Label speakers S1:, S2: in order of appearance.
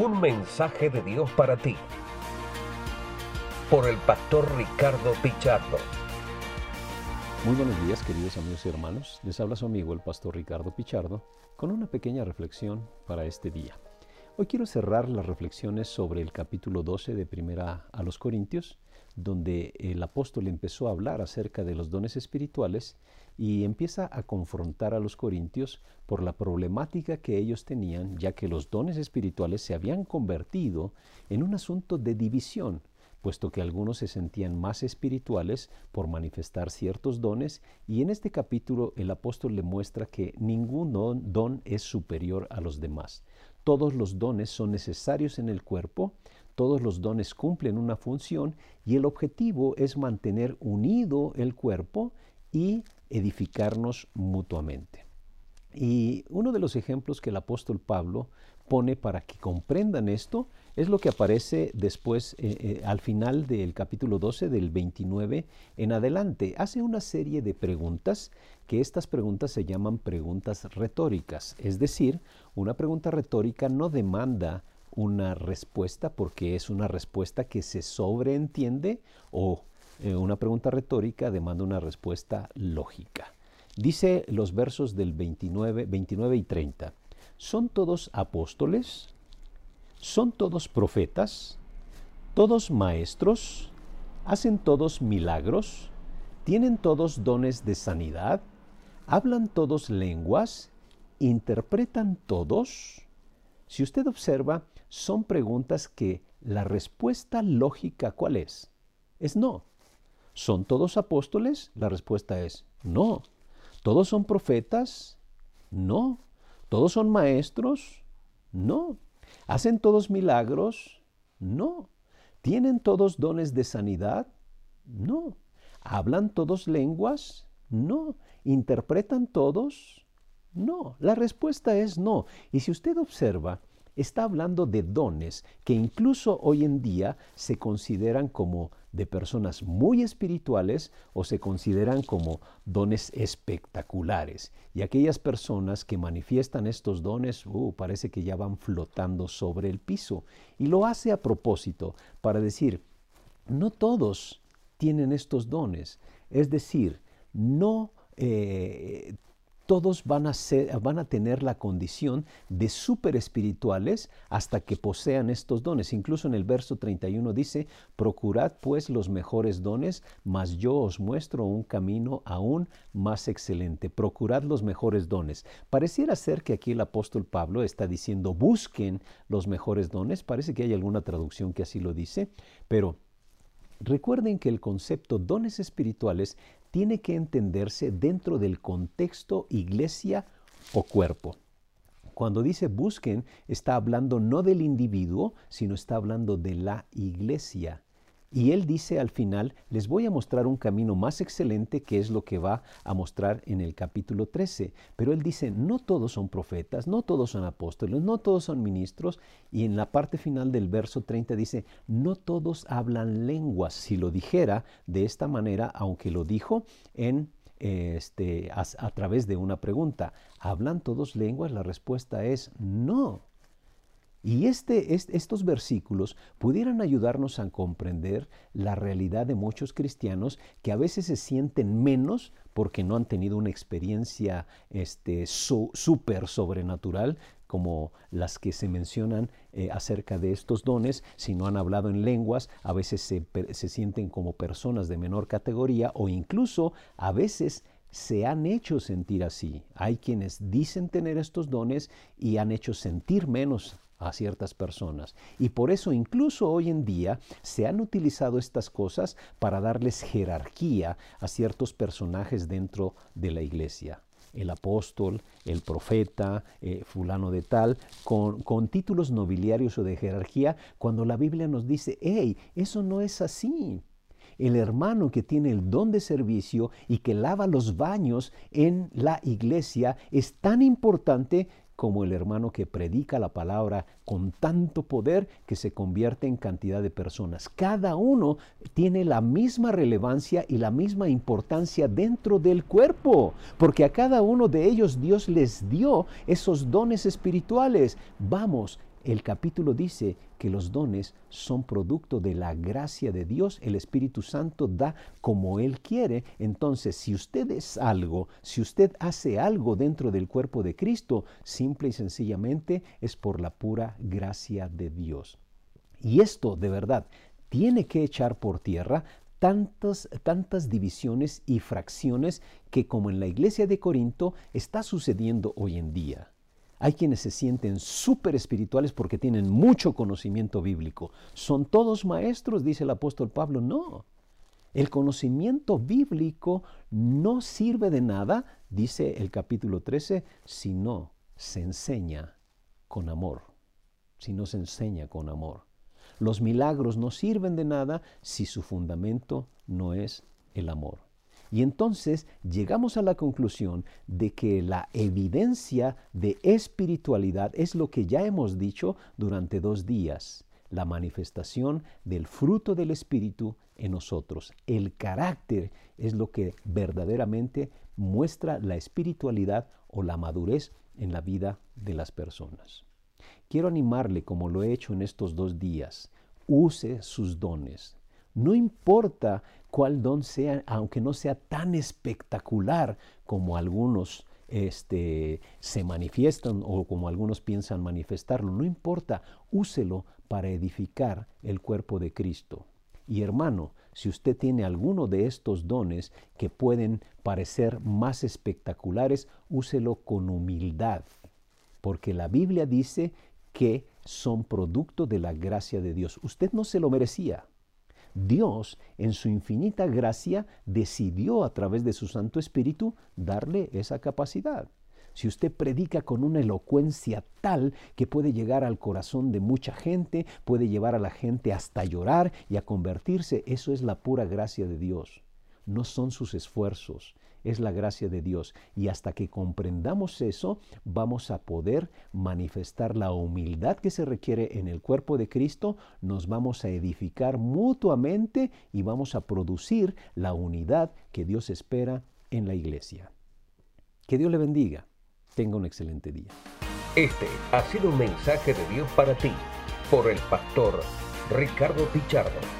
S1: Un mensaje de Dios para ti. Por el pastor Ricardo Pichardo.
S2: Muy buenos días queridos amigos y hermanos. Les habla su amigo el pastor Ricardo Pichardo con una pequeña reflexión para este día. Hoy quiero cerrar las reflexiones sobre el capítulo 12 de Primera a los Corintios, donde el apóstol empezó a hablar acerca de los dones espirituales y empieza a confrontar a los corintios por la problemática que ellos tenían, ya que los dones espirituales se habían convertido en un asunto de división, puesto que algunos se sentían más espirituales por manifestar ciertos dones, y en este capítulo el apóstol le muestra que ningún don, es superior a los demás. Todos los dones son necesarios en el cuerpo, todos los dones cumplen una función y el objetivo es mantener unido el cuerpo y edificarnos mutuamente. Y uno de los ejemplos que el apóstol Pablo pone para que comprendan esto es lo que aparece después eh, eh, al final del capítulo 12 del 29 en adelante. Hace una serie de preguntas que estas preguntas se llaman preguntas retóricas. Es decir, una pregunta retórica no demanda una respuesta porque es una respuesta que se sobreentiende o eh, una pregunta retórica demanda una respuesta lógica. Dice los versos del 29, 29 y 30. ¿Son todos apóstoles? ¿Son todos profetas? ¿Todos maestros? ¿Hacen todos milagros? ¿Tienen todos dones de sanidad? ¿Hablan todos lenguas? ¿Interpretan todos? Si usted observa, son preguntas que la respuesta lógica, ¿cuál es? Es no. ¿Son todos apóstoles? La respuesta es no. ¿Todos son profetas? No. ¿Todos son maestros? No. ¿Hacen todos milagros? No. ¿Tienen todos dones de sanidad? No. ¿Hablan todos lenguas? No. ¿Interpretan todos? No. La respuesta es no. Y si usted observa, está hablando de dones que incluso hoy en día se consideran como de personas muy espirituales o se consideran como dones espectaculares. Y aquellas personas que manifiestan estos dones, uh, parece que ya van flotando sobre el piso. Y lo hace a propósito para decir, no todos tienen estos dones. Es decir, no eh, todos van a, ser, van a tener la condición de super espirituales hasta que posean estos dones. Incluso en el verso 31 dice, procurad pues los mejores dones, mas yo os muestro un camino aún más excelente. Procurad los mejores dones. Pareciera ser que aquí el apóstol Pablo está diciendo, busquen los mejores dones. Parece que hay alguna traducción que así lo dice, pero Recuerden que el concepto dones espirituales tiene que entenderse dentro del contexto iglesia o cuerpo. Cuando dice busquen, está hablando no del individuo, sino está hablando de la iglesia. Y él dice al final, les voy a mostrar un camino más excelente que es lo que va a mostrar en el capítulo 13. Pero él dice, no todos son profetas, no todos son apóstoles, no todos son ministros. Y en la parte final del verso 30 dice, no todos hablan lenguas. Si lo dijera de esta manera, aunque lo dijo en este, a, a través de una pregunta, ¿hablan todos lenguas? La respuesta es no. Y este, estos versículos pudieran ayudarnos a comprender la realidad de muchos cristianos que a veces se sienten menos porque no han tenido una experiencia este, sobrenatural como las que se mencionan eh, acerca de estos dones, si no han hablado en lenguas, a veces se, se sienten como personas de menor categoría o incluso a veces se han hecho sentir así. Hay quienes dicen tener estos dones y han hecho sentir menos a ciertas personas. Y por eso incluso hoy en día se han utilizado estas cosas para darles jerarquía a ciertos personajes dentro de la iglesia. El apóstol, el profeta, eh, fulano de tal, con, con títulos nobiliarios o de jerarquía, cuando la Biblia nos dice, hey, eso no es así el hermano que tiene el don de servicio y que lava los baños en la iglesia es tan importante como el hermano que predica la palabra con tanto poder que se convierte en cantidad de personas. Cada uno tiene la misma relevancia y la misma importancia dentro del cuerpo, porque a cada uno de ellos Dios les dio esos dones espirituales. Vamos, el capítulo dice que los dones son producto de la gracia de Dios, el Espíritu Santo da como Él quiere. Entonces, si usted es algo, si usted hace algo dentro del cuerpo de Cristo, simple y sencillamente es por la pura gracia de Dios. Y esto de verdad tiene que echar por tierra tantas, tantas divisiones y fracciones que como en la iglesia de Corinto está sucediendo hoy en día. Hay quienes se sienten súper espirituales porque tienen mucho conocimiento bíblico. ¿Son todos maestros? Dice el apóstol Pablo. No. El conocimiento bíblico no sirve de nada, dice el capítulo 13, si no se enseña con amor. Si no se enseña con amor. Los milagros no sirven de nada si su fundamento no es el amor. Y entonces llegamos a la conclusión de que la evidencia de espiritualidad es lo que ya hemos dicho durante dos días, la manifestación del fruto del Espíritu en nosotros. El carácter es lo que verdaderamente muestra la espiritualidad o la madurez en la vida de las personas. Quiero animarle, como lo he hecho en estos dos días, use sus dones. No importa cuál don sea, aunque no sea tan espectacular como algunos este, se manifiestan o como algunos piensan manifestarlo, no importa, úselo para edificar el cuerpo de Cristo. Y hermano, si usted tiene alguno de estos dones que pueden parecer más espectaculares, úselo con humildad, porque la Biblia dice que son producto de la gracia de Dios. Usted no se lo merecía. Dios, en su infinita gracia, decidió a través de su Santo Espíritu darle esa capacidad. Si usted predica con una elocuencia tal que puede llegar al corazón de mucha gente, puede llevar a la gente hasta llorar y a convertirse, eso es la pura gracia de Dios. No son sus esfuerzos, es la gracia de Dios. Y hasta que comprendamos eso, vamos a poder manifestar la humildad que se requiere en el cuerpo de Cristo, nos vamos a edificar mutuamente y vamos a producir la unidad que Dios espera en la iglesia. Que Dios le bendiga. Tenga un excelente día.
S1: Este ha sido un mensaje de Dios para ti por el pastor Ricardo Pichardo.